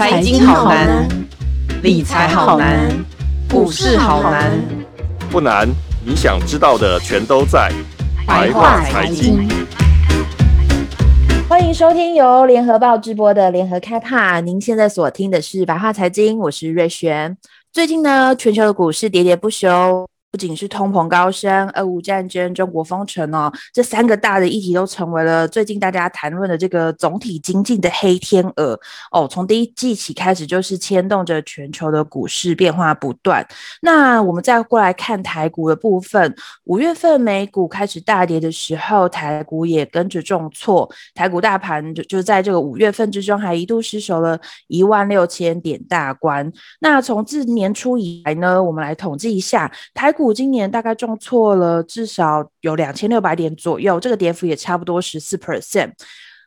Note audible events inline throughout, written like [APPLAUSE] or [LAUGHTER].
财经好难，理财好难，股市好难。不难，你想知道的全都在白话财经。欢迎收听由联合报直播的联合开趴。您现在所听的是白话财经，我是瑞璇。最近呢，全球的股市喋喋不休。不仅是通膨高升、俄乌战争、中国封城哦，这三个大的议题都成为了最近大家谈论的这个总体经济的黑天鹅哦。从第一季起开始，就是牵动着全球的股市变化不断。那我们再过来看台股的部分，五月份美股开始大跌的时候，台股也跟着重挫。台股大盘就就在这个五月份之中，还一度失守了一万六千点大关。那从自年初以来呢，我们来统计一下台股。今年大概重挫了至少有两千六百点左右，这个跌幅也差不多十四 percent。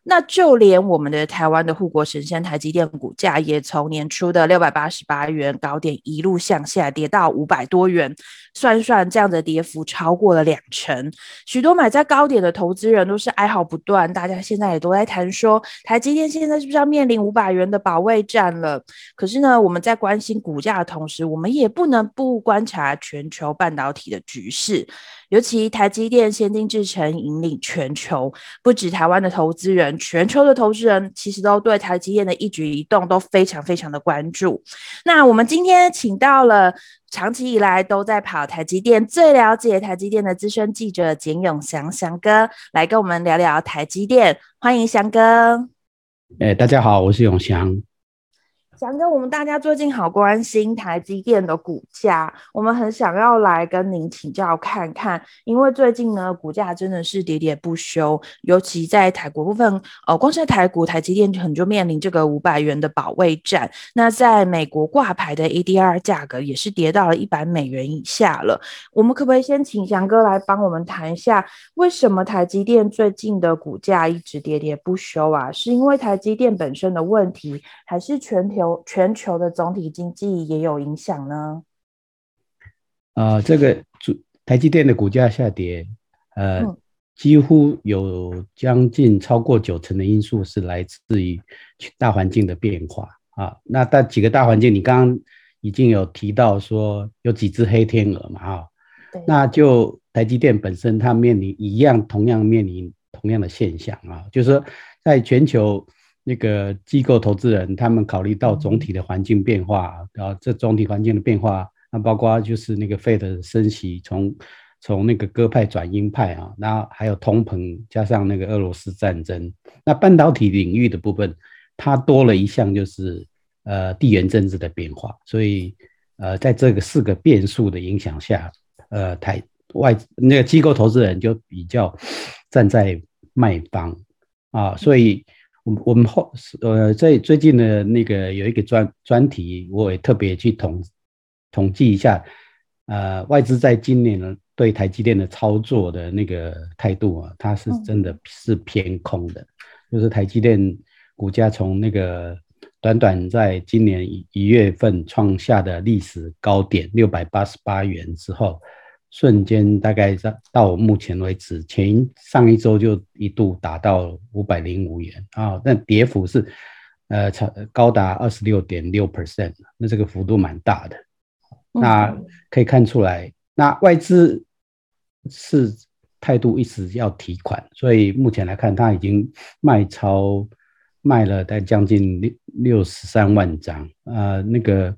那就连我们的台湾的护国神山台积电股价，也从年初的六百八十八元高点一路向下跌到五百多元，算算这样的跌幅超过了两成。许多买在高点的投资人都是哀嚎不断，大家现在也都在谈说，台积电现在是不是要面临五百元的保卫战了？可是呢，我们在关心股价的同时，我们也不能不观察全球半导体的局势。尤其台积电先进制程引领全球，不止台湾的投资人，全球的投资人其实都对台积电的一举一动都非常非常的关注。那我们今天请到了长期以来都在跑台积电、最了解台积电的资深记者简永祥祥哥，来跟我们聊聊台积电。欢迎祥哥。哎，大家好，我是永祥。翔哥，我们大家最近好关心台积电的股价，我们很想要来跟您请教看看，因为最近呢，股价真的是跌跌不休，尤其在台国部分，呃，光是台股，台积电可能就面临这个五百元的保卫战。那在美国挂牌的 ADR 价格也是跌到了一百美元以下了。我们可不可以先请翔哥来帮我们谈一下，为什么台积电最近的股价一直跌跌不休啊？是因为台积电本身的问题，还是全球？全球的总体经济也有影响呢。呃，这个主台积电的股价下跌，呃，嗯、几乎有将近超过九成的因素是来自于大环境的变化啊。那大几个大环境，你刚刚已经有提到说有几只黑天鹅嘛？啊，对那就台积电本身它面临一样，同样面临同样的现象啊，就是说在全球。那个机构投资人，他们考虑到总体的环境变化，然后这总体环境的变化，那包括就是那个 Fed 的升息，从从那个鸽派转鹰派啊，然后还有通膨，加上那个俄罗斯战争，那半导体领域的部分，它多了一项就是呃地缘政治的变化，所以呃在这个四个变数的影响下，呃台外那个机构投资人就比较 [SNIFFS] 站在卖方啊，所以。我我们后呃在最近的那个有一个专专题，我也特别去统统计一下，呃外资在今年呢对台积电的操作的那个态度啊，它是真的是偏空的，就是台积电股价从那个短短在今年一一月份创下的历史高点六百八十八元之后。瞬间大概到到目前为止，前上一周就一度达到五百零五元。啊，那跌幅是呃超高达二十六点六 percent，那这个幅度蛮大的。那可以看出来，那外资是态度一直要提款，所以目前来看，它已经卖超卖了大概将近六六十三万张，呃，那个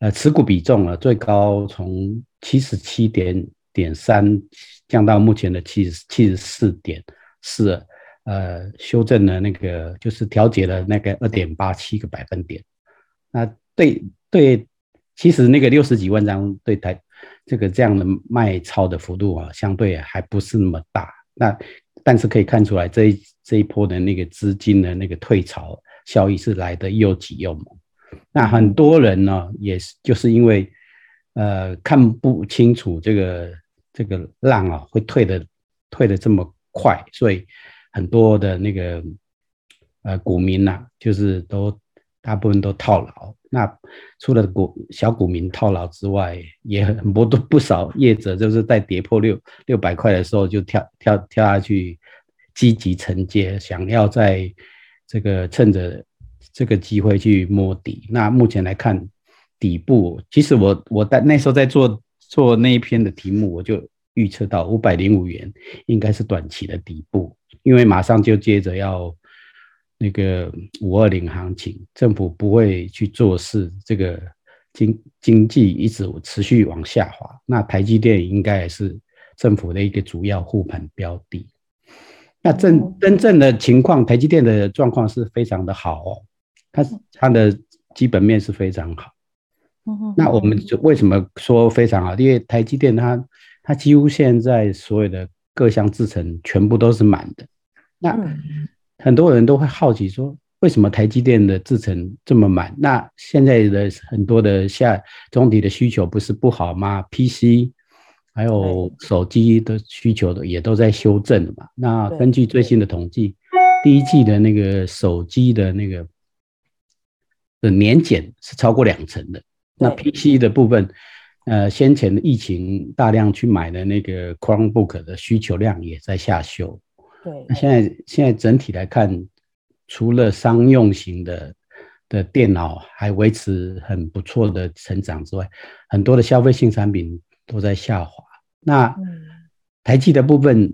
呃持股比重啊，最高从。七十七点点三降到目前的七十七十四点四，呃，修正了那个就是调节了那个二点八七个百分点。那对对，其实那个六十几万张对台这个这样的卖超的幅度啊，相对还不是那么大。那但是可以看出来这一这一波的那个资金的那个退潮效益是来的又急又猛。那很多人呢，也是就是因为。呃，看不清楚这个这个浪啊，会退的退的这么快，所以很多的那个呃股民呐、啊，就是都大部分都套牢。那除了股小股民套牢之外，也很多都不少业者就是在跌破六六百块的时候就跳跳跳下去积极承接，想要在这个趁着这个机会去摸底。那目前来看，底部其实我我在那时候在做做那一篇的题目，我就预测到五百零五元应该是短期的底部，因为马上就接着要那个五二零行情，政府不会去做事，这个经经济一直持续往下滑，那台积电应该也是政府的一个主要护盘标的。那真真正的情况，台积电的状况是非常的好哦，它它的基本面是非常好。那我们就为什么说非常好？因为台积电它它几乎现在所有的各项制程全部都是满的。那很多人都会好奇说，为什么台积电的制程这么满？那现在的很多的下中底的需求不是不好吗？PC。还有手机的需求的也都在修正嘛。那根据最新的统计，第一季的那个手机的那个的年减是超过两成的。那 PC 的部分，呃，先前的疫情大量去买的那个 Chromebook 的需求量也在下修。对。那现在现在整体来看，除了商用型的的电脑还维持很不错的成长之外，很多的消费性产品。都在下滑。那台积的部分，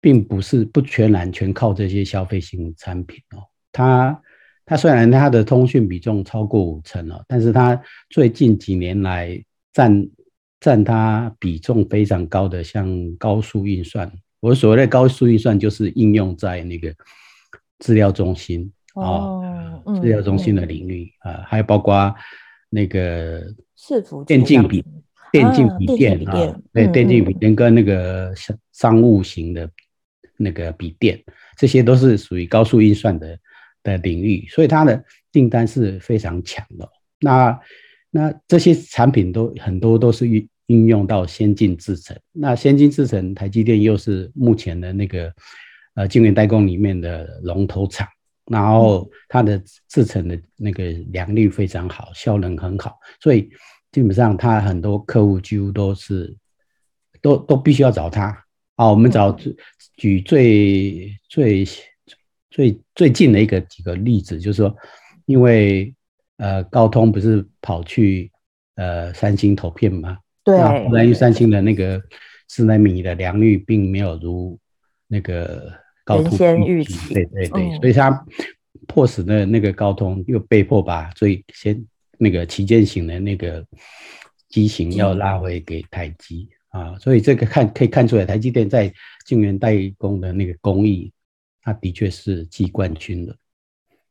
并不是不全然全靠这些消费性产品哦。它它虽然它的通讯比重超过五成了，但是它最近几年来占占它比重非常高的，像高速运算。我所谓的高速运算，就是应用在那个资料中心哦，资料中心的领域啊，还有包括那个电竞笔。电竞笔电啊，对，电竞笔电跟那个商商务型的那个笔电，这些都是属于高速运算的的领域，所以它的订单是非常强的。那那这些产品都很多都是运应用到先进制程，那先进制程台积电又是目前的那个呃晶圆代工里面的龙头厂，然后它的制程的那个良率非常好，效能很好，所以。基本上，它很多客户几乎都是，都都必须要找他啊。我们找举最最最最近的一个几个例子，就是说，因为呃高通不是跑去呃三星投片吗？对。那后来因为三星的那个四纳米的良率并没有如那个高通预期，对对对，所以他迫使的那个高通又被迫把最先。那个旗舰型的那个机型要拉回给台积啊，所以这个看可以看出来，台积电在晶圆代工的那个工艺，它的确是季冠军了。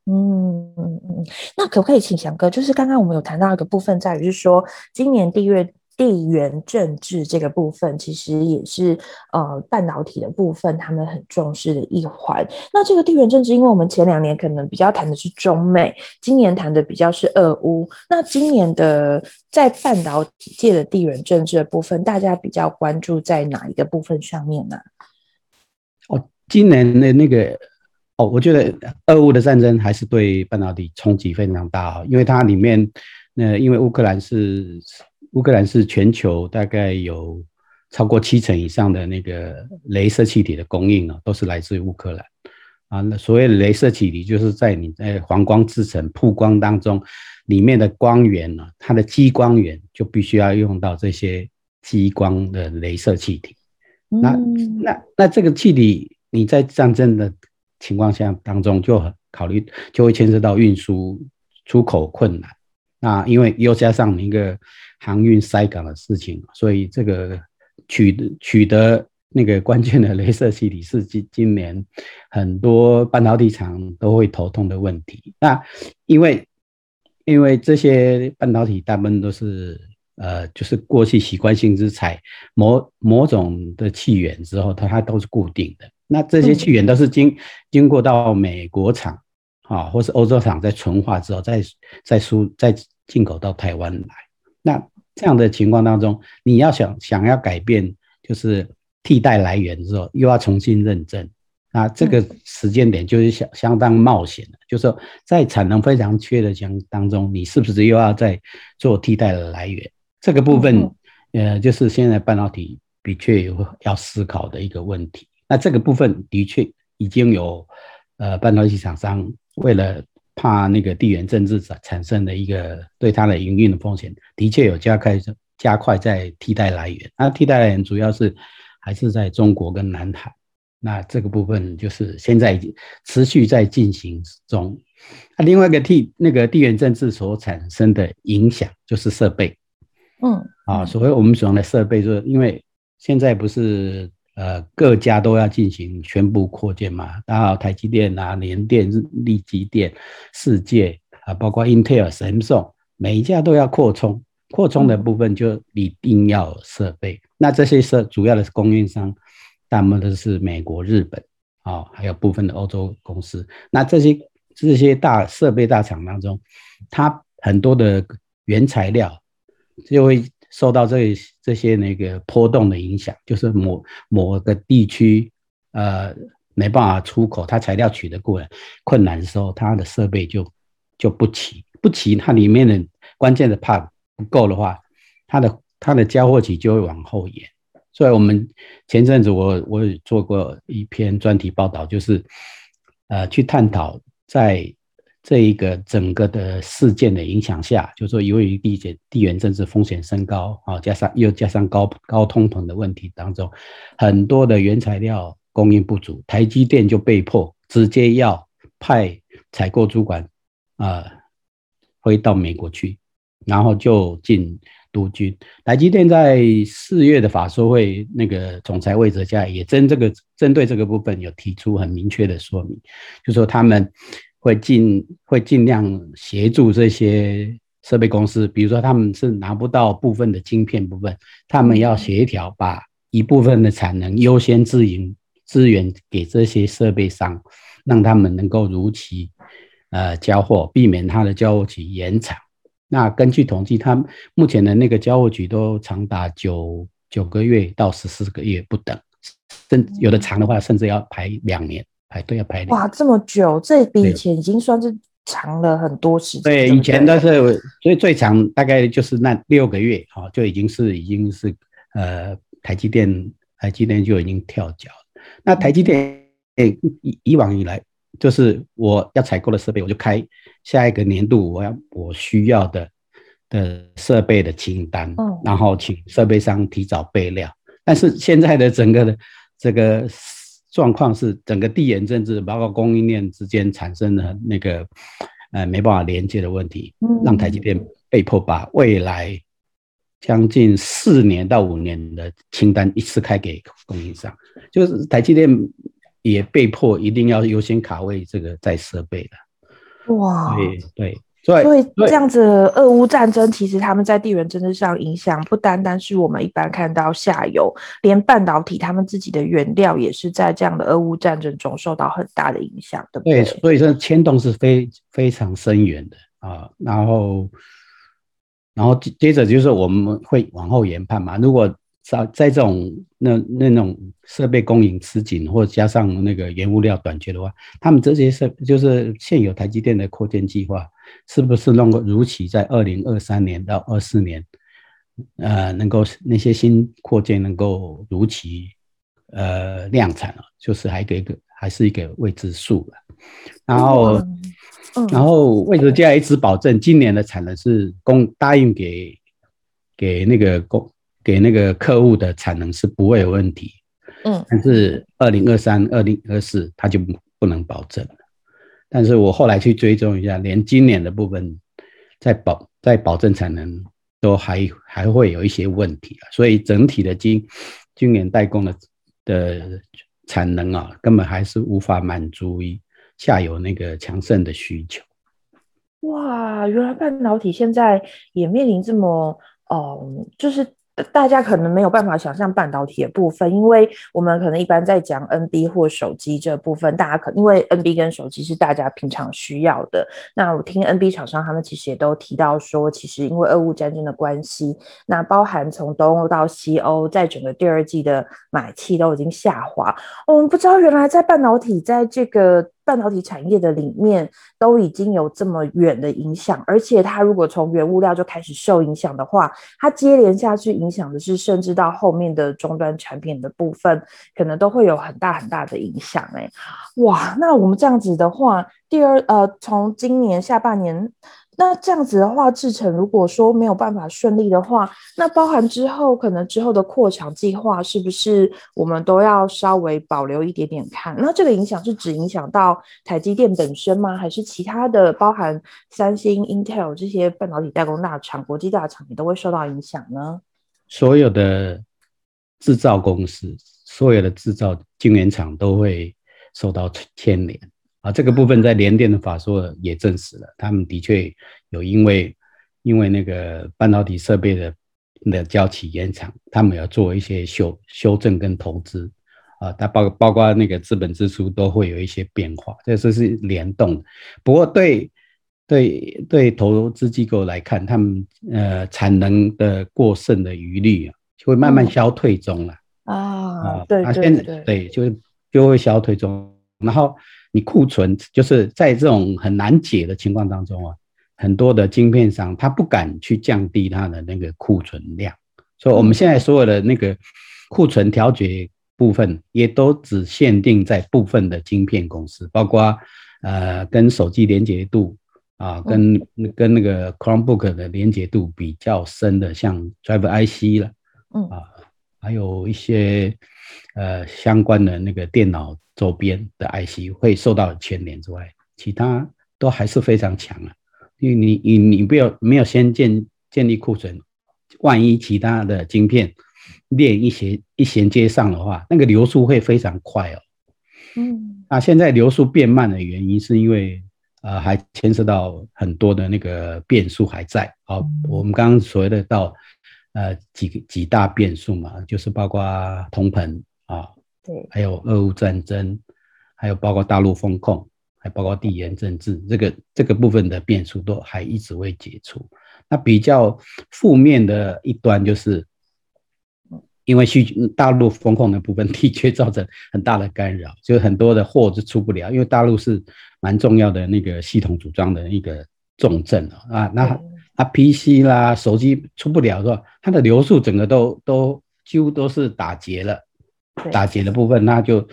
嗯嗯嗯，那可不可以请翔哥，就是刚刚我们有谈到一个部分，在于是说今年地月。地缘政治这个部分，其实也是呃半导体的部分，他们很重视的一环。那这个地缘政治，因为我们前两年可能比较谈的是中美，今年谈的比较是俄乌。那今年的在半导体界的地缘政治的部分，大家比较关注在哪一个部分上面呢？今年的那个哦，我觉得俄乌的战争还是对半导体冲击非常大，因为它里面那因为乌克兰是。乌克兰是全球大概有超过七成以上的那个镭射气体的供应啊，都是来自于乌克兰啊。那所谓的镭射气体，就是在你在黄光制成曝光当中，里面的光源呢，它的激光源就必须要用到这些激光的镭射气体。那那那这个气体，你在战争的情况下当中，就很考虑就会牵涉到运输出口困难。那因为又加上一个航运塞港的事情，所以这个取得取得那个关键的镭射气体是今今年很多半导体厂都会头痛的问题。那因为因为这些半导体大部分都是呃，就是过去习惯性之采某某种的气源之后，它它都是固定的。那这些气源都是经经过到美国厂啊，或是欧洲厂在纯化之后，再再输再进口到台湾来。那这样的情况当中，你要想想要改变，就是替代来源之后，又要重新认证，那这个时间点就是相相当冒险的。就是说，在产能非常缺的情当中，你是不是又要再做替代的来源？这个部分，呃，就是现在半导体的确有要思考的一个问题。那这个部分的确已经有呃半导体厂商为了怕那个地缘政治产产生的一个对它的营运的风险，的确有加快加快在替代来源。那替代来源主要是还是在中国跟南海。那这个部分就是现在已经持续在进行中。那另外一个替那个地缘政治所产生的影响就是设备。嗯啊，所谓我们使用的设备，就是因为现在不是呃各家都要进行全部扩建嘛，然后台积电啊、联电、立积电、世界啊，包括 Intel、Samsung，每一家都要扩充，扩充的部分就一定要设备。那这些设主要的供应商，大部分都是美国、日本啊，还有部分的欧洲公司。那这些这些大设备大厂当中，它很多的原材料。就会受到这这些那个波动的影响，就是某某个地区呃没办法出口，它材料取得过来困难的时候，它的设备就就不齐，不齐，它里面的关键的 part 不够的话，它的它的交货期就会往后延。所以我们前阵子我我也做过一篇专题报道，就是呃去探讨在。这一个整个的事件的影响下，就是说由于地缘地缘政治风险升高啊，加上又加上高高通膨的问题当中，很多的原材料供应不足，台积电就被迫直接要派采购主管啊飞到美国去，然后就进督军。台积电在四月的法说会，那个总裁魏哲家也针这个针对这个部分有提出很明确的说明，就说他们。会尽会尽量协助这些设备公司，比如说他们是拿不到部分的晶片部分，他们要协调把一部分的产能优先支援资源给这些设备商，让他们能够如期呃交货，避免它的交货期延长。那根据统计，他们目前的那个交货期都长达九九个月到十四个月不等，甚有的长的话甚至要排两年。排队要排哇，这么久，这比以前已经算是长了很多时间。对，以前都是，所以最长大概就是那六个月，哈，就已经是已经是呃台积电，台积电就已经跳脚。那台积电以以往以来，就是我要采购的设备，我就开下一个年度我要我需要的的设备的清单，然后请设备商提早备料。但是现在的整个的这个。状况是整个地缘政治，包括供应链之间产生的那个呃没办法连接的问题，让台积电被迫把未来将近四年到五年的清单一次开给供应商，就是台积电也被迫一定要优先卡位这个在设备的。哇，对对。所以这样子，俄乌战争其实他们在地缘政治上影响不单单是我们一般看到下游，连半导体他们自己的原料也是在这样的俄乌战争中受到很大的影响，对不对？对，所以说牵动是非非常深远的啊。然后，然后接着就是我们会往后研判嘛，如果。在在这种那那种设备供应吃紧，或者加上那个原物料短缺的话，他们这些设就是现有台积电的扩建计划，是不是能够如期在二零二三年到二四年，呃，能够那些新扩建能够如期呃量产了，就是还给一个还是一个未知数了。然后，嗯、然后魏哲家一直保证今年的产能是供答应给给那个供。给那个客户的产能是不会有问题，嗯，但是二零二三、二零二四他就不能保证了。但是我后来去追踪一下，连今年的部分在保在保证产能都还还会有一些问题啊，所以整体的晶晶圆代工的的产能啊，根本还是无法满足于下游那个强盛的需求。哇，原来半导体现在也面临这么，哦、嗯，就是。大家可能没有办法想象半导体的部分，因为我们可能一般在讲 NB 或手机这部分，大家可因为 NB 跟手机是大家平常需要的。那我听 NB 厂商他们其实也都提到说，其实因为俄乌战争的关系，那包含从东欧到西欧，在整个第二季的买气都已经下滑。我们不知道原来在半导体在这个半导体产业的里面都已经有这么远的影响，而且它如果从原物料就开始受影响的话，它接连下去影响的是，甚至到后面的终端产品的部分，可能都会有很大很大的影响。哎，哇，那我们这样子的话，第二呃，从今年下半年。那这样子的话，制成如果说没有办法顺利的话，那包含之后可能之后的扩厂计划，是不是我们都要稍微保留一点点看？那这个影响是只影响到台积电本身吗？还是其他的包含三星、Intel 这些半导体代工大厂、国际大厂也都会受到影响呢？所有的制造公司、所有的制造晶圆厂都会受到牵连。啊，这个部分在联电的法说也证实了，他们的确有因为因为那个半导体设备的的交期延长，他们要做一些修修正跟投资啊，它包包括那个资本支出都会有一些变化，这是是联动的。不过对对对投资机构来看，他们呃产能的过剩的余力啊，就会慢慢消退中了、嗯、啊啊，对对对，对，对就就会消退中，然后。你库存就是在这种很难解的情况当中啊，很多的晶片商他不敢去降低他的那个库存量，所以我们现在所有的那个库存调节部分也都只限定在部分的晶片公司，包括呃跟手机连接度啊，跟跟那个 Chromebook 的连接度比较深的，像 Driver IC 了，嗯。啊，还有一些呃相关的那个电脑。周边的 IC 会受到牵连之外，其他都还是非常强啊。因为你你你不要没有先建建立库存，万一其他的晶片链一衔一衔接上的话，那个流速会非常快哦。嗯，那现在流速变慢的原因是因为呃还牵涉到很多的那个变数还在。好，我们刚刚所谓的到呃几个几大变数嘛，就是包括铜盆啊。对，还有俄乌战争，还有包括大陆风控，还包括地缘政治，这个这个部分的变数都还一直未解除。那比较负面的一端就是，因为需大陆风控的部分的确造成很大的干扰，就很多的货就出不了，因为大陆是蛮重要的那个系统组装的一个重镇啊。那啊 PC 啦、手机出不了是吧？它的流速整个都都几乎都是打结了。打结的部分，那就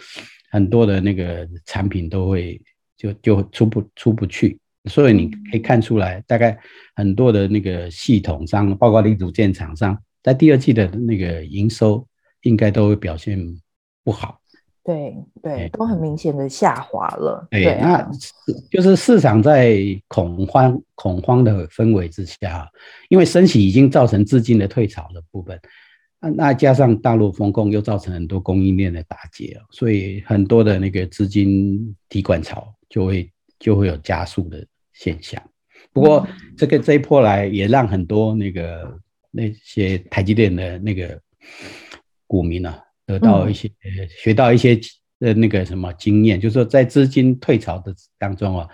很多的那个产品都会就就出不出不去，所以你可以看出来，大概很多的那个系统商，包括零组件厂商，在第二季的那个营收应该都会表现不好。对对，都很明显的下滑了。对，那就是市场在恐慌恐慌的氛围之下，因为升息已经造成资金的退潮的部分。那加上大陆风控，又造成很多供应链的打结，所以很多的那个资金提款潮就会就会有加速的现象。不过这个这一波来也让很多那个那些台积电的那个股民啊，得到一些学到一些呃那个什么经验，就是说在资金退潮的当中啊，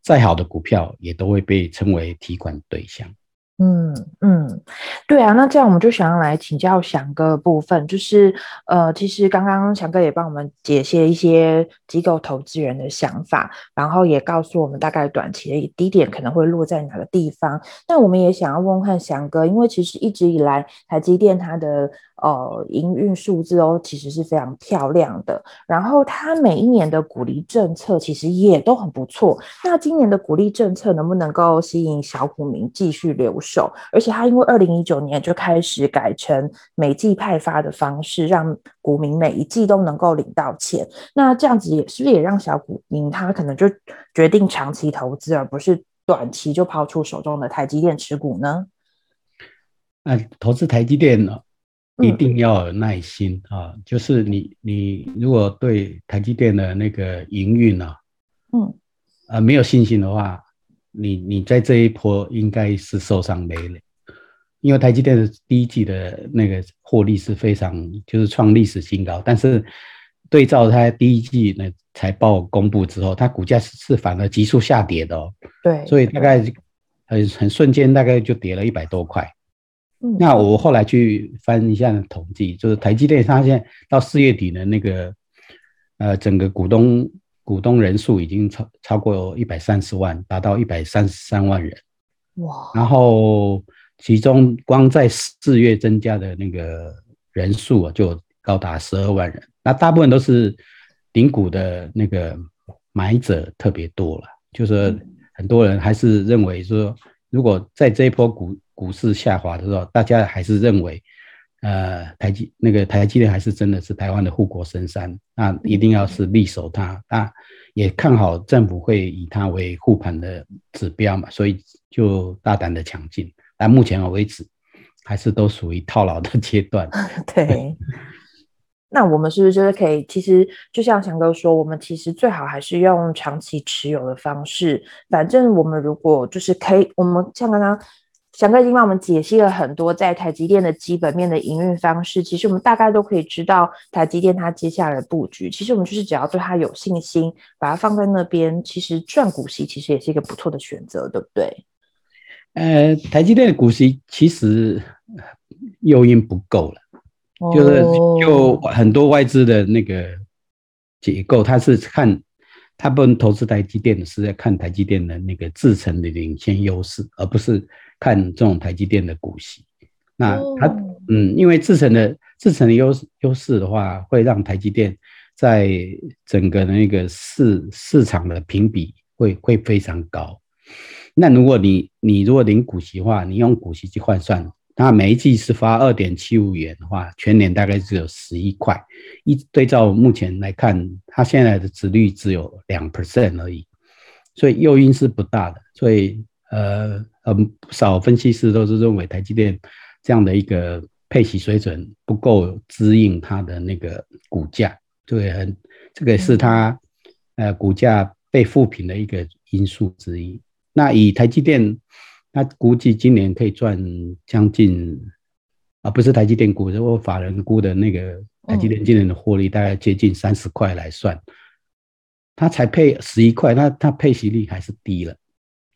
再好的股票也都会被称为提款对象。嗯嗯，对啊，那这样我们就想要来请教翔哥部分，就是呃，其实刚刚翔哥也帮我们解析了一些机构投资人的想法，然后也告诉我们大概短期的低点可能会落在哪个地方。那我们也想要问问看翔哥，因为其实一直以来台积电它的。呃，营运数字哦，其实是非常漂亮的。然后它每一年的股利政策其实也都很不错。那今年的股利政策能不能够吸引小股民继续留守？而且它因为二零一九年就开始改成每季派发的方式，让股民每一季都能够领到钱。那这样子也是不是也让小股民他可能就决定长期投资，而不是短期就抛出手中的台积电持股呢？啊，投资台积电呢？一定要有耐心啊！就是你，你如果对台积电的那个营运啊，嗯，啊没有信心的话，你你在这一波应该是受伤累累，因为台积电的第一季的那个获利是非常，就是创历史新高，但是对照它第一季的财报公布之后，它股价是反而急速下跌的哦。对，所以大概很很瞬间，大概就跌了一百多块。那我后来去翻一下统计，就是台积电它现在到四月底的那个，呃，整个股东股东人数已经超超过一百三十万，达到一百三十三万人。哇！然后其中光在四月增加的那个人数啊，就高达十二万人。那大部分都是顶股的那个买者特别多了，就是很多人还是认为说，如果在这一波股股市下滑的时候，大家还是认为。呃，台积那个台积电还是真的是台湾的护国神山，那一定要是力守它。那也看好政府会以它为护盘的指标嘛，所以就大胆的抢进。但目前为止，还是都属于套牢的阶段。[LAUGHS] 对。那我们是不是就是可以？其实就像翔哥说，我们其实最好还是用长期持有的方式。反正我们如果就是可以，我们像刚刚。翔哥已经帮我们解析了很多在台积电的基本面的营运方式，其实我们大概都可以知道台积电它接下来的布局。其实我们就是只要对它有信心，把它放在那边，其实赚股息其实也是一个不错的选择，对不对？呃，台积电的股息其实诱因不够了，就是就很多外资的那个结构，它是看。他不能投资台积电的是在看台积电的那个制程的领先优势，而不是看这种台积电的股息。那他嗯，因为制程的制程的优势优势的话，会让台积电在整个那个市市场的评比会会非常高。那如果你你如果领股息的话，你用股息去换算。那每一季是发二点七五元的话，全年大概只有十一块。一对照目前来看，它现在的值率只有两 percent 而已，所以诱因是不大的。所以呃嗯，不少分析师都是认为台积电这样的一个配息水准不够支应它的那个股价，对，很这个是它呃股价被负评的一个因素之一。那以台积电。他估计今年可以赚将近，啊，不是台积电估，如果法人估的那个台积电今年的获利大概接近三十块来算，他才配十一块，那他配息率还是低了，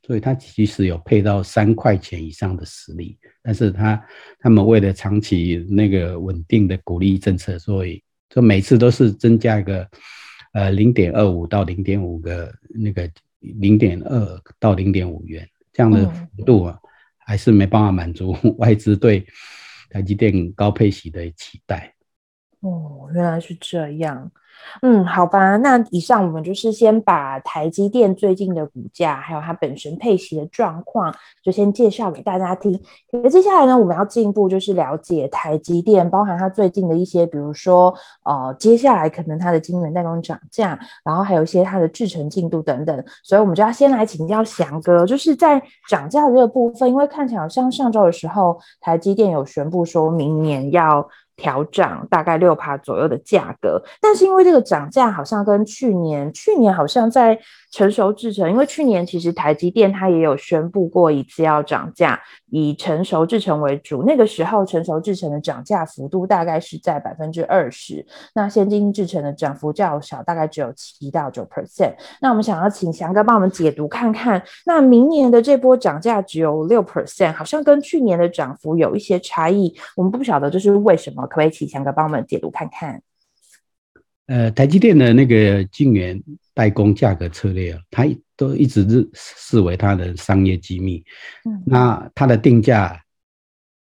所以他其实有配到三块钱以上的实力，但是他他们为了长期那个稳定的鼓励政策，所以就每次都是增加一个呃零点二五到零点五个那个零点二到零点五元。这样的幅度啊，还是没办法满足 [LAUGHS] 外资对台积电高配息的期待。哦，原来是这样。嗯，好吧，那以上我们就是先把台积电最近的股价，还有它本身配息的状况，就先介绍给大家听。那接下来呢，我们要进一步就是了解台积电，包含它最近的一些，比如说，呃，接下来可能它的晶圆代工涨价，然后还有一些它的制程进度等等。所以，我们就要先来请教翔哥，就是在涨价的这个部分，因为看起来好像上周的时候，台积电有宣布说明年要。调涨大概六趴左右的价格，但是因为这个涨价好像跟去年，去年好像在成熟制程，因为去年其实台积电它也有宣布过一次要涨价，以成熟制程为主，那个时候成熟制程的涨价幅度大概是在百分之二十，那先进制程的涨幅较小，大概只有七到九 percent。那我们想要请翔哥帮我们解读看看，那明年的这波涨价只有六 percent，好像跟去年的涨幅有一些差异，我们不晓得这是为什么。可不可以请翔哥帮我们解读看看？呃，台积电的那个晶圆代工价格策略啊，它都一直是视为它的商业机密。嗯，那它的定价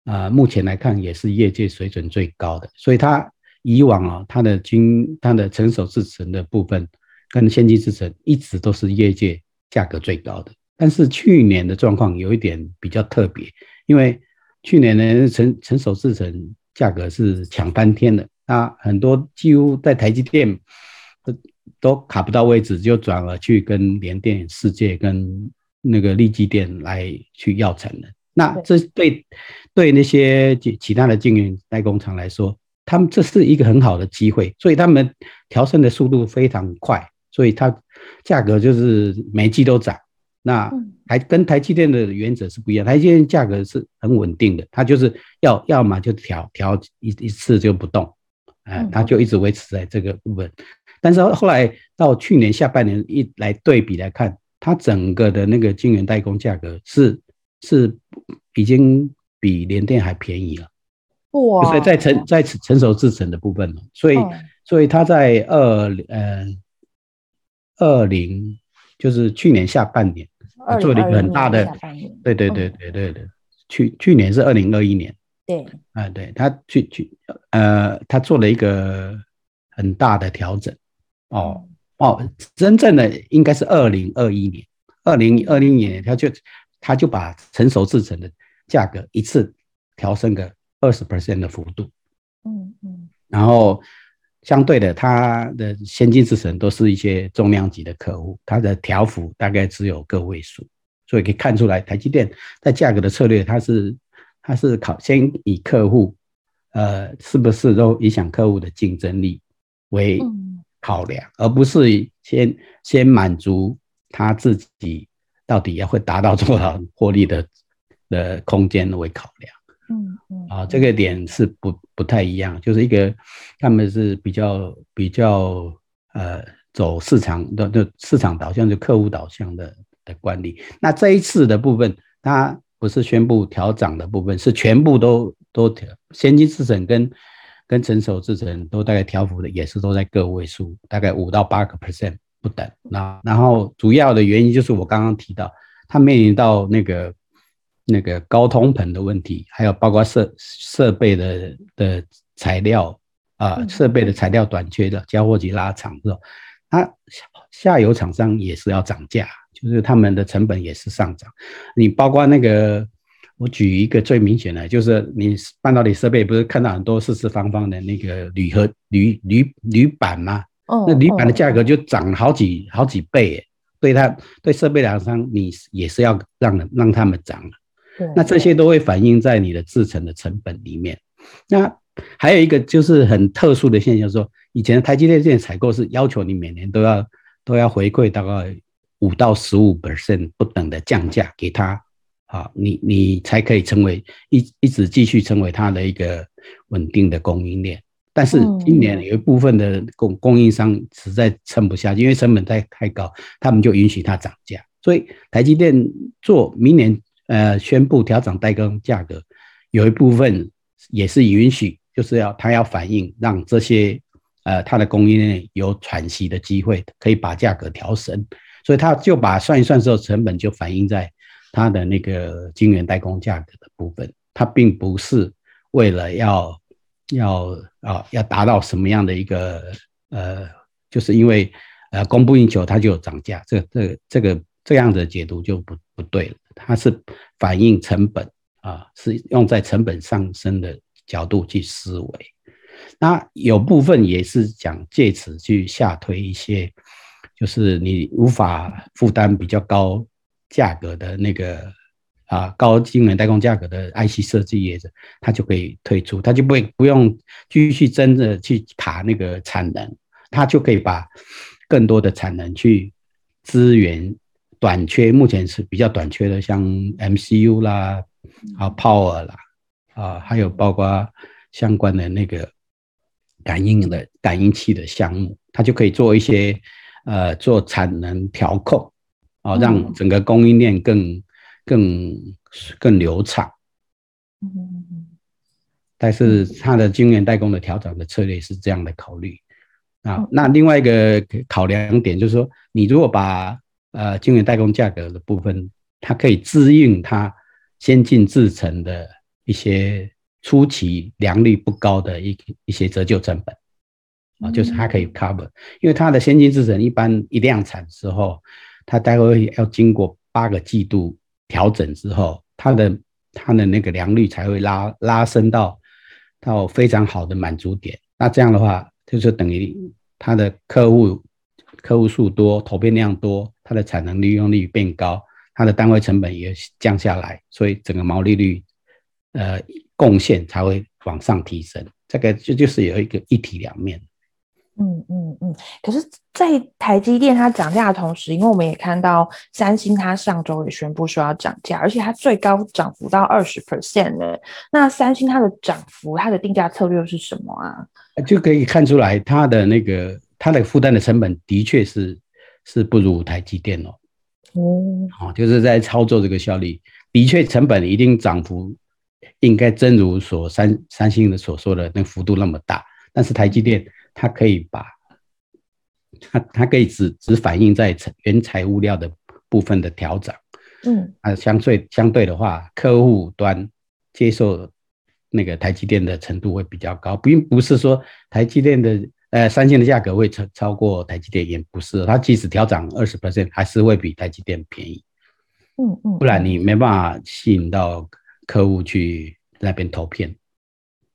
啊，呃，目前来看也是业界水准最高的。所以它以往啊，它的晶它的成熟制程的部分跟先进制程一直都是业界价格最高的。但是去年的状况有一点比较特别，因为去年呢成成熟制程。价格是抢翻天的，那很多几乎在台积电都都卡不到位置，就转而去跟联电、世界跟那个力积电来去要产能。那这对对那些其其他的晶圆代工厂来说，他们这是一个很好的机会，所以他们调升的速度非常快，所以它价格就是每季都涨。那还跟台积电的原则是不一样，台积电价格是很稳定的，它就是要要么就调调一一次就不动，哎，它就一直维持在这个部分。但是后来到去年下半年一来对比来看，它整个的那个晶圆代工价格是是已经比联电还便宜了，哇！就是在成在成熟制程的部分，所以所以它在二呃。二零就是去年下半年做了一个很大的，对对对对对对，去去年是二零二一年，对，啊对，他去去呃他做了一个很大的调整，哦哦，真正的应该是二零二一年，二零二零年他就他就把成熟制成的价格一次调升个二十 percent 的幅度，嗯嗯，然后。相对的，它的先进制程都是一些重量级的客户，它的调幅大概只有个位数，所以可以看出来，台积电在价格的策略，它是它是考先以客户，呃，是不是都影响客户的竞争力为考量，而不是先先满足他自己到底要会达到多少获利的的空间为考量。嗯嗯啊，这个点是不不太一样，就是一个他们是比较比较呃走市场的的市场导向，就客户导向的的管理。那这一次的部分，它不是宣布调涨的部分，是全部都都调，先进制程跟跟成熟制程都大概调幅的，也是都在个位数，大概五到八个 percent 不等。那然后主要的原因就是我刚刚提到，它面临到那个。那个高通膨的问题，还有包括设设备的的材料啊，设备的材料短缺的交货期拉长之后，它下游厂商也是要涨价，就是他们的成本也是上涨。你包括那个，我举一个最明显的，就是你半导体设备不是看到很多四四方方的那个铝合铝铝铝板吗？哦，那铝板的价格就涨好几好几倍，对它对设备厂商，你也是要让让他们涨。那这些都会反映在你的制成的成本里面。那还有一个就是很特殊的现象，说以前的台积电现在采购是要求你每年都要都要回馈大概五到十五 percent 不等的降价给他，啊，你你才可以成为一一直继续成为他的一个稳定的供应链。但是今年有一部分的供供应商实在撑不下去，因为成本太太高，他们就允许它涨价。所以台积电做明年。呃，宣布调整代工价格，有一部分也是允许，就是要他要反映，让这些呃他的供应链有喘息的机会，可以把价格调升，所以他就把算一算之后成本就反映在他的那个晶圆代工价格的部分，他并不是为了要要啊要达到什么样的一个呃，就是因为呃供不应求，它就有涨价，这这这个这样的解读就不不对了。它是反映成本啊，是用在成本上升的角度去思维。那有部分也是讲借此去下推一些，就是你无法负担比较高价格的那个啊高晶圆代工价格的 IC 设计业者，他就可以退出，他就不会不用继续真的去爬那个产能，他就可以把更多的产能去支援。短缺目前是比较短缺的，像 MCU 啦，啊 Power 啦，啊还有包括相关的那个感应的感应器的项目，它就可以做一些呃做产能调控，啊让整个供应链更更更流畅。但是它的晶圆代工的调整的策略是这样的考虑啊。那另外一个考量点就是说，你如果把呃，晶圆代工价格的部分，它可以支应它先进制程的一些初期良率不高的一一些折旧成本啊，就是它可以 cover，因为它的先进制程一般一量产之后，它大概要经过八个季度调整之后，它的它的那个良率才会拉拉升到到非常好的满足点。那这样的话，就是等于它的客户。客户数多，投片量多，它的产能利用率变高，它的单位成本也降下来，所以整个毛利率，呃，贡献才会往上提升。这个就就是有一个一体两面。嗯嗯嗯。可是，在台积电它涨价的同时，因为我们也看到三星它上周也宣布说要涨价，而且它最高涨幅到二十 percent 呢。那三星它的涨幅，它的定价策略是什么啊？就可以看出来它的那个。它的负担的成本的确是是不如台积电哦，哦，就是在操作这个效率，的确成本一定涨幅应该真如所三三星的所说的那幅度那么大，但是台积电它可以把它它可以只只反映在原材物料的部分的调整。嗯，啊，相对相对的话，客户端接受那个台积电的程度会比较高，并不是说台积电的呃三星的价格会超超过台积电，也不是，它即使调涨二十 percent，还是会比台积电便宜。嗯嗯，不然你没办法吸引到客户去那边投片。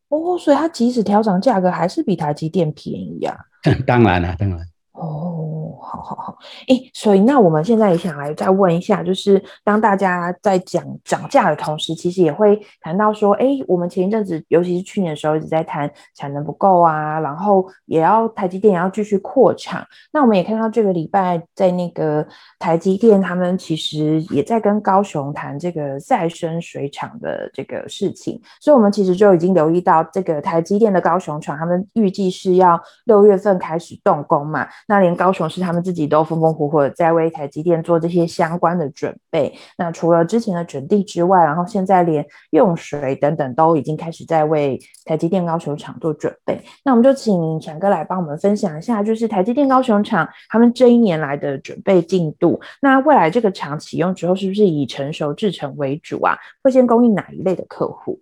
哦，所以它即使调涨价格，还是比台积电便宜啊？[LAUGHS] 当然了，当然。哦，好好好，哎，所以那我们现在也想来再问一下，就是当大家在讲涨价的同时，其实也会谈到说，哎，我们前一阵子，尤其是去年的时候，一直在谈产能不够啊，然后也要台积电也要继续扩厂。那我们也看到这个礼拜在那个台积电，他们其实也在跟高雄谈这个再生水厂的这个事情，所以我们其实就已经留意到这个台积电的高雄厂，他们预计是要六月份开始动工嘛。那连高雄市他们自己都风风火火在为台积电做这些相关的准备。那除了之前的准地之外，然后现在连用水等等都已经开始在为台积电高雄厂做准备。那我们就请强哥来帮我们分享一下，就是台积电高雄厂他们这一年来的准备进度。那未来这个厂启用之后，是不是以成熟制程为主啊？会先供应哪一类的客户？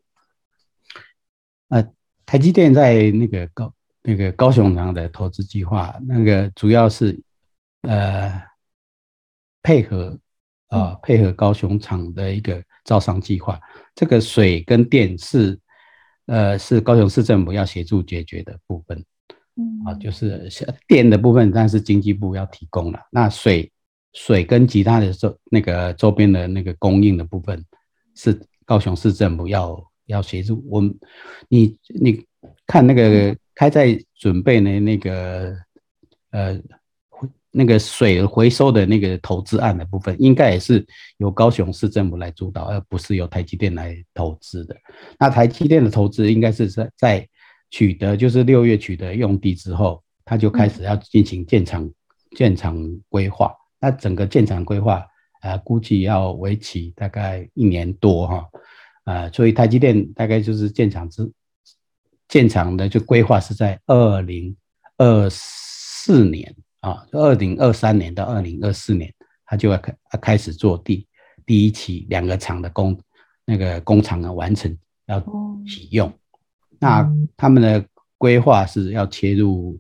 呃，台积电在那个高。那个高雄厂的投资计划，那个主要是呃配合啊、呃、配合高雄厂的一个招商计划。这个水跟电是呃是高雄市政府要协助解决的部分，嗯啊就是电的部分，但是经济部要提供了。那水水跟其他的周那个周边的那个供应的部分，是高雄市政府要要协助我们。你你看那个。开在准备呢那个呃那个水回收的那个投资案的部分，应该也是由高雄市政府来主导，而不是由台积电来投资的。那台积电的投资应该是在在取得，就是六月取得用地之后，他就开始要进行建厂建厂规划。那整个建厂规划啊，估计要为期大概一年多哈啊，所以台积电大概就是建厂之。建厂的就规划是在二零二四年啊，二零二三年到二零二四年，他就要开开始做第第一期两个厂的工那个工厂的完成要启用。那他们的规划是要切入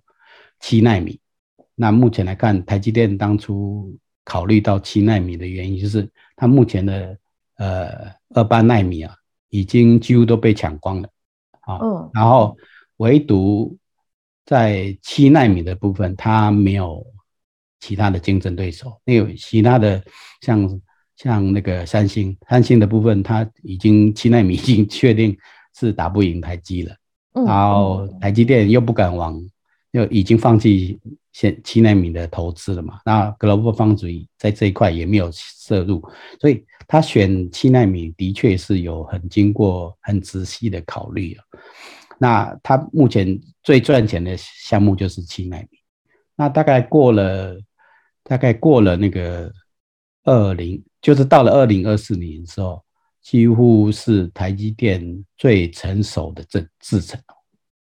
七纳米。那目前来看，台积电当初考虑到七纳米的原因，就是它目前的呃二八纳米啊，已经几乎都被抢光了。啊，嗯，然后唯独在七纳米的部分，它没有其他的竞争对手。那有其他的像像那个三星，三星的部分，它已经七纳米已经确定是打不赢台积了。嗯，然后台积电又不敢往，又已经放弃现七纳米的投资了嘛。那 GlobalFoundries 在这一块也没有涉入，所以。他选七纳米的确是有很经过很仔细的考虑啊。那他目前最赚钱的项目就是七纳米。那大概过了，大概过了那个二零，就是到了二零二四年的时候，几乎是台积电最成熟的制制程。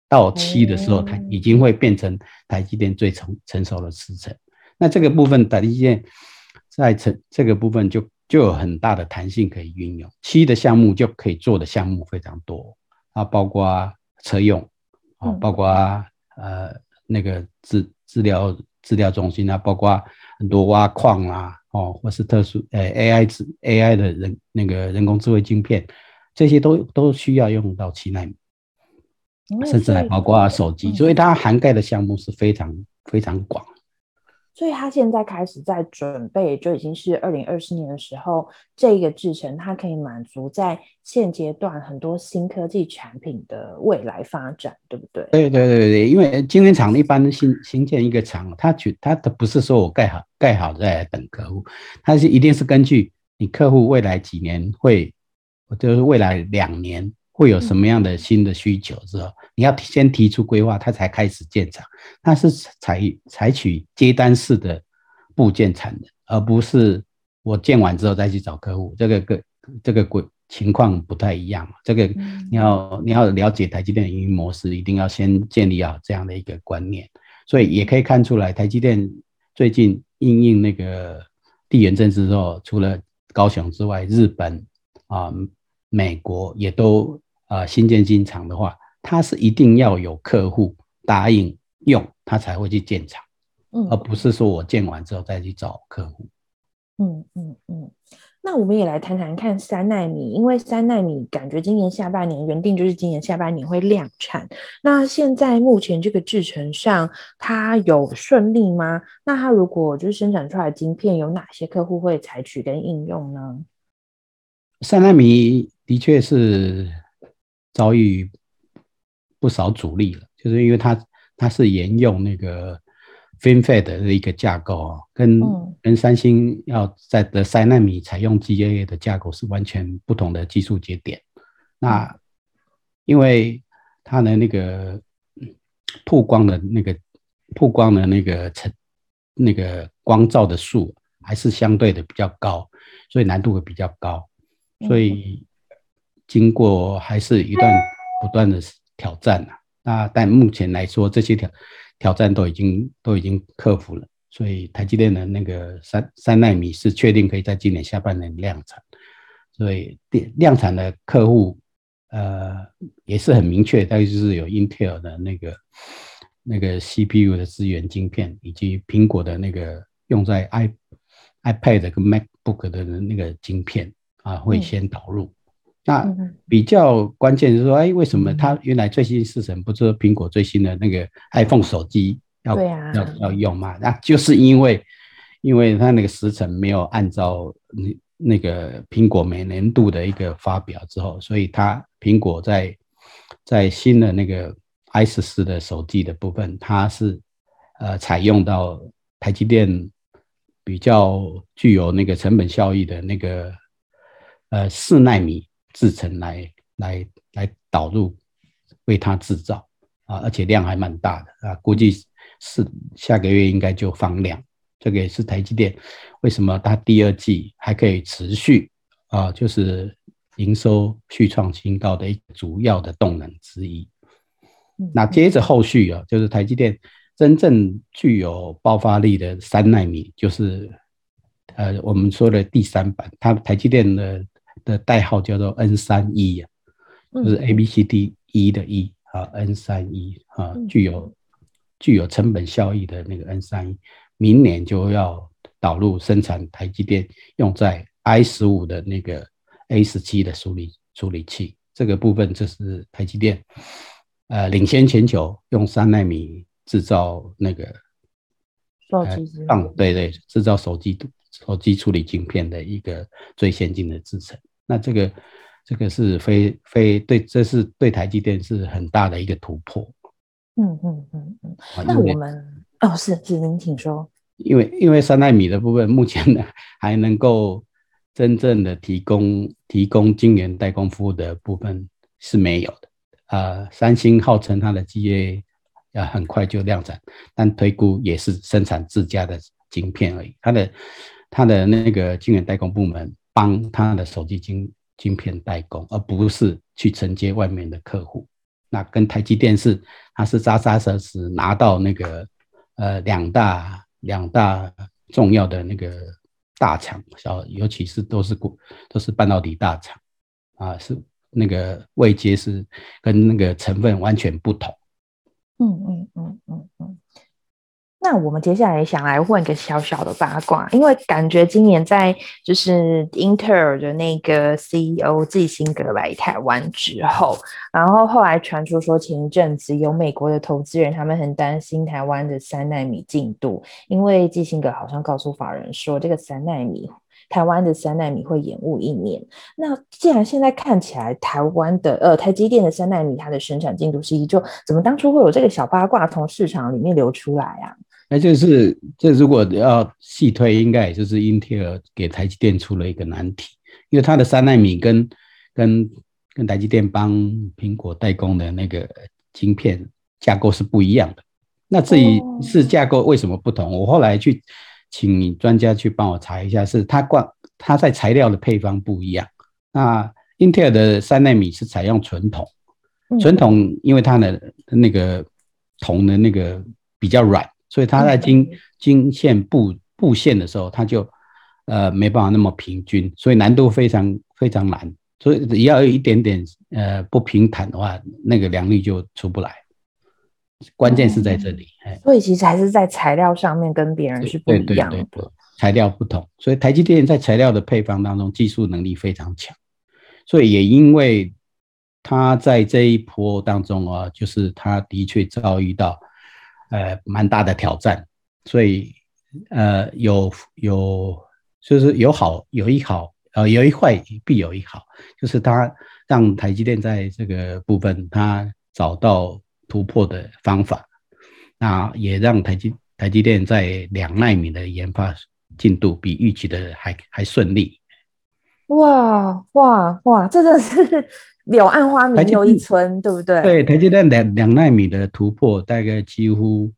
到七的时候，它已经会变成台积电最成成熟的制程。那这个部分，台积电在成这个部分就。就有很大的弹性可以运用，七的项目就可以做的项目非常多啊，包括车用哦，包括呃那个治治疗治疗中心啊，包括很多挖矿啊，哦，或是特殊呃 AI 智 AI 的人那个人工智慧晶片，这些都都需要用到七纳米，甚至还包括手机，所以它涵盖的项目是非常非常广。所以他现在开始在准备，就已经是二零二四年的时候，这个制程它可以满足在现阶段很多新科技产品的未来发展，对不对？对对对对，因为晶圆厂一般新新建一个厂，它举它的不是说我盖好盖好再来等客户，它是一定是根据你客户未来几年会，就是未来两年。会有什么样的新的需求之后，你要先提出规划，它才开始建厂。它是采采取接单式的部件产能，而不是我建完之后再去找客户。这个个这个规情况不太一样。这个你要你要了解台积电的营运模式，一定要先建立好这样的一个观念。所以也可以看出来，台积电最近因应那个地缘政治之后，除了高雄之外，日本啊、美国也都啊新建新厂的话，它是一定要有客户答应用，它才会去建厂，嗯，而不是说我建完之后再去找客户。嗯嗯嗯。那我们也来谈谈看三奈米，因为三奈米感觉今年下半年原定就是今年下半年会量产。那现在目前这个制程上，它有顺利吗？那它如果就是生产出来的晶片，有哪些客户会采取跟应用呢？三奈米的确是遭遇不少阻力了，就是因为它它是沿用那个。FinFET 的一个架构啊，跟跟三星要在的三纳米采用 GAA 的架构是完全不同的技术节点。那因为它的那个曝光的那个曝光的那个成那个光照的数还是相对的比较高，所以难度会比较高。所以经过还是一段不断的挑战啊。那但目前来说，这些挑挑战都已经都已经克服了，所以台积电的那个三三纳米是确定可以在今年下半年量产，所以电量产的客户呃也是很明确，大概就是有 Intel 的那个那个 CPU 的资源晶片，以及苹果的那个用在 i iPad 跟 MacBook 的那个晶片啊会先导入。嗯那比较关键是说，哎，为什么它原来最新制程不是苹果最新的那个 iPhone 手机要要要用嘛？那就是因为，因为它那个时辰没有按照那那个苹果每年度的一个发表之后，所以它苹果在在新的那个 i 十四的手机的部分，它是呃采用到台积电比较具有那个成本效益的那个呃四纳米。制成来来来导入，为它制造啊，而且量还蛮大的啊，估计是下个月应该就放量。这个也是台积电为什么它第二季还可以持续啊，就是营收续创新高的一主要的动能之一。那接着后续啊，就是台积电真正具有爆发力的三纳米，就是呃我们说的第三版，它台积电的。的代号叫做 N 三一啊，就是 A B C D E 的 E 啊，N 三一啊，具有具有成本效益的那个 N 三一，明年就要导入生产台积电用在 I 十五的那个 A 十七的处理处理器，这个部分就是台积电呃领先全球用三纳米制造那个手机，嗯，对对，制造手机手机处理晶片的一个最先进的制程。那这个这个是非非对，这是对台积电是很大的一个突破。嗯嗯嗯嗯。那我们哦，是是，您请说。因为因为三纳米的部分，目前呢还能够真正的提供提供晶圆代工服务的部分是没有的。呃，三星号称它的 GAA 要很快就量产，但推估也是生产自家的晶片而已。它的他的那个晶圆代工部门。帮他的手机晶晶片代工，而不是去承接外面的客户。那跟台积电是，它是扎扎实实拿到那个呃两大两大重要的那个大厂，小尤其是都是国都是半导体大厂啊，是那个位阶是跟那个成分完全不同。嗯嗯嗯嗯嗯。那我们接下来想来问一个小小的八卦，因为感觉今年在就是英特尔的那个 CEO 季辛格来台湾之后，然后后来传出说前一阵子有美国的投资人，他们很担心台湾的三奈米进度，因为季辛格好像告诉法人说，这个三奈米台湾的三奈米会延误一年。那既然现在看起来台湾的呃台积电的三奈米它的生产进度是依旧，怎么当初会有这个小八卦从市场里面流出来啊？那就是，这如果要细推，应该也就是英特尔给台积电出了一个难题，因为它的三纳米跟跟跟台积电帮苹果代工的那个晶片架构是不一样的。那至于是架构为什么不同，我后来去请专家去帮我查一下，是它光它在材料的配方不一样。那英特尔的三纳米是采用纯铜，纯铜因为它的那个铜的那个。比较软，所以它在经经线布布线的时候，它就呃没办法那么平均，所以难度非常非常难。所以只要有一点点呃不平坦的话，那个良率就出不来。关键是在这里，嗯、所以其实还是在材料上面跟别人是不一样的。对对对对，材料不同，所以台积电在材料的配方当中技术能力非常强。所以也因为他在这一波当中啊，就是他的确遭遇到呃蛮大的挑战，所以呃有有就是有好有一好呃有一坏必有一好，就是他让台积电在这个部分他找到突破的方法，那也让台积台积电在两奈米的研发进度比预期的还还顺利。哇哇哇！这个是柳暗花明又一村，对不对？对，台积电两两纳米的突破，大概几乎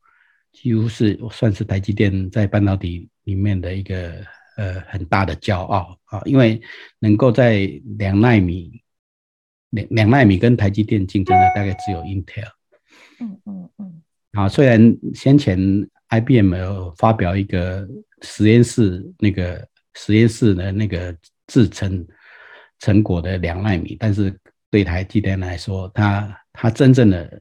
几乎是算是台积电在半导体里面的一个呃很大的骄傲啊，因为能够在两纳米两两纳米跟台积电竞争的大概只有 Intel。嗯嗯嗯。啊，虽然先前 IBM 有发表一个实验室那个实验室的那个。制成成果的两纳米，但是对台积电来说，它它真正的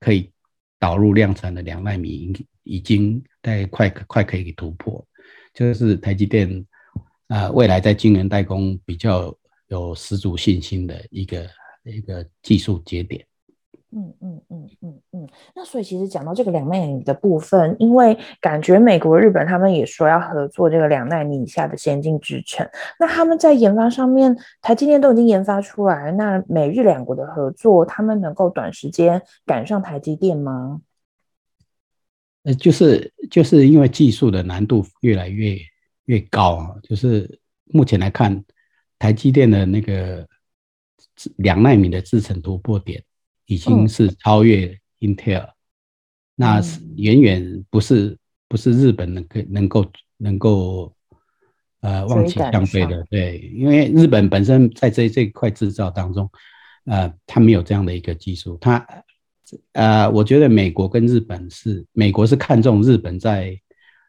可以导入量产的两纳米，已经在快快可以突破，就是台积电啊、未来在晶圆代工比较有十足信心的一个一个技术节点。嗯嗯嗯嗯嗯，那所以其实讲到这个两纳米的部分，因为感觉美国、日本他们也说要合作这个两纳米以下的先进制程，那他们在研发上面，台积电都已经研发出来，那美日两国的合作，他们能够短时间赶上台积电吗？呃，就是就是因为技术的难度越来越越高啊，就是目前来看，台积电的那个两纳米的制程突破点。已经是超越 Intel，、嗯、那是远远不是不是日本能够能够能够呃望其项背的，对，因为日本本身在这这一块制造当中，呃，它没有这样的一个技术，它呃，我觉得美国跟日本是美国是看重日本在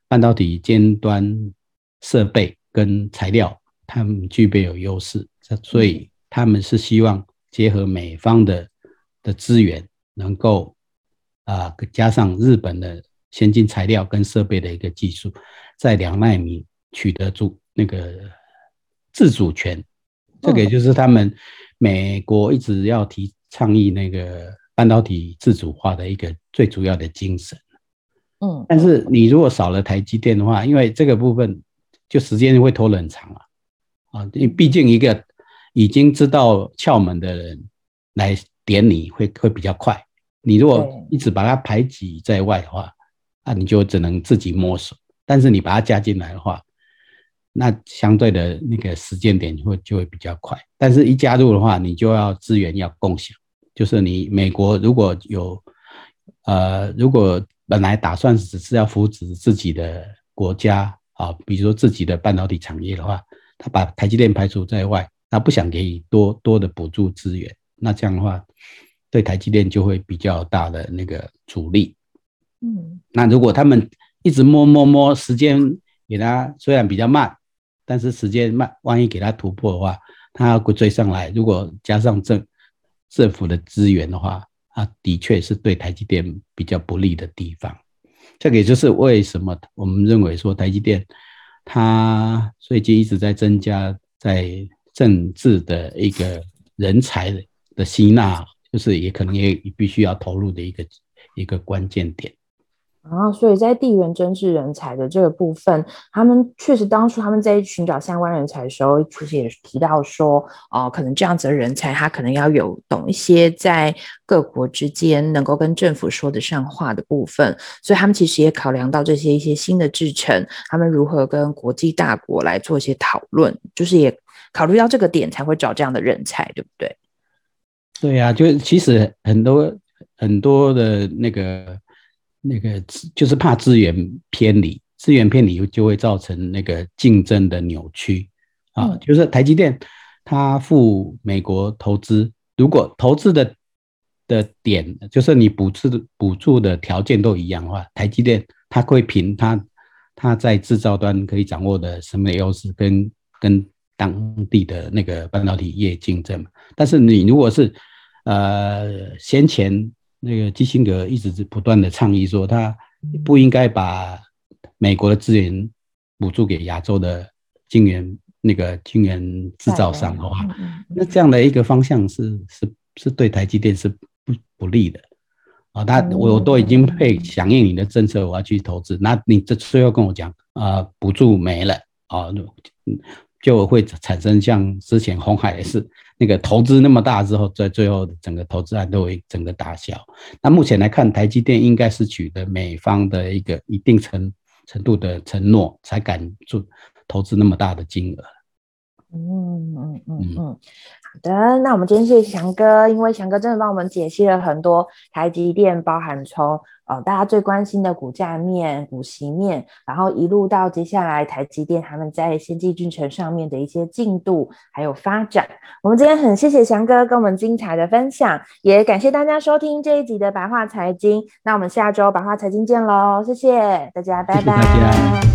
半导体尖端设备跟材料，他们具备有优势，所以他们是希望结合美方的。的资源能够啊、呃，加上日本的先进材料跟设备的一个技术，在两纳米取得主那个自主权，这个也就是他们美国一直要提倡议那个半导体自主化的一个最主要的精神。嗯，但是你如果少了台积电的话，因为这个部分就时间会拖得很长啊，啊，因为毕竟一个已经知道窍门的人来。点你会会比较快，你如果一直把它排挤在外的话，那你就只能自己摸索。但是你把它加进来的话，那相对的那个时间点会就会比较快。但是一加入的话，你就要资源要共享，就是你美国如果有呃，如果本来打算只是要扶持自己的国家啊，比如说自己的半导体产业的话，他把台积电排除在外，他不想给予多多的补助资源。那这样的话，对台积电就会比较大的那个阻力。嗯，那如果他们一直摸摸摸，时间给他虽然比较慢，但是时间慢，万一给他突破的话，他要追上来。如果加上政政府的资源的话，啊，的确是对台积电比较不利的地方。这个也就是为什么我们认为说台积电它最近一直在增加在政治的一个人才的。吸纳，就是也可能也必须要投入的一个一个关键点啊，所以在地缘政治人才的这个部分，他们确实当初他们在寻找相关人才的时候，其实也提到说，哦、可能这样子的人才，他可能要有懂一些在各国之间能够跟政府说得上话的部分，所以他们其实也考量到这些一些新的制程，他们如何跟国际大国来做一些讨论，就是也考虑到这个点才会找这样的人才，对不对？对呀、啊，就其实很多很多的那个那个，就是怕资源偏离，资源偏离就会造成那个竞争的扭曲啊。就是台积电它赴美国投资，如果投资的的点，就是你补助补助的条件都一样的话，台积电它会凭它它在制造端可以掌握的什么优势，跟跟当地的那个半导体业竞争嘛。但是你如果是呃先前那个基辛格一直是不断的倡议说，他不应该把美国的资源补助给亚洲的晶圆那个晶圆制造商的话，那这样的一个方向是是是对台积电是不不利的啊。他我都已经配响应你的政策，我要去投资，那你这最后跟我讲啊，补助没了啊，就会产生像之前红海也是那个投资那么大之后，在最后整个投资案都会整个打消。那目前来看，台积电应该是取得美方的一个一定程程度的承诺，才敢做投资那么大的金额。嗯嗯嗯嗯，好的，那我们今天谢谢翔哥，因为翔哥真的帮我们解析了很多台积电，包含从呃大家最关心的股价面、股息面，然后一路到接下来台积电他们在先进制程上面的一些进度还有发展。我们今天很谢谢翔哥跟我们精彩的分享，也感谢大家收听这一集的白话财经。那我们下周白话财经见喽，谢谢大家，拜拜。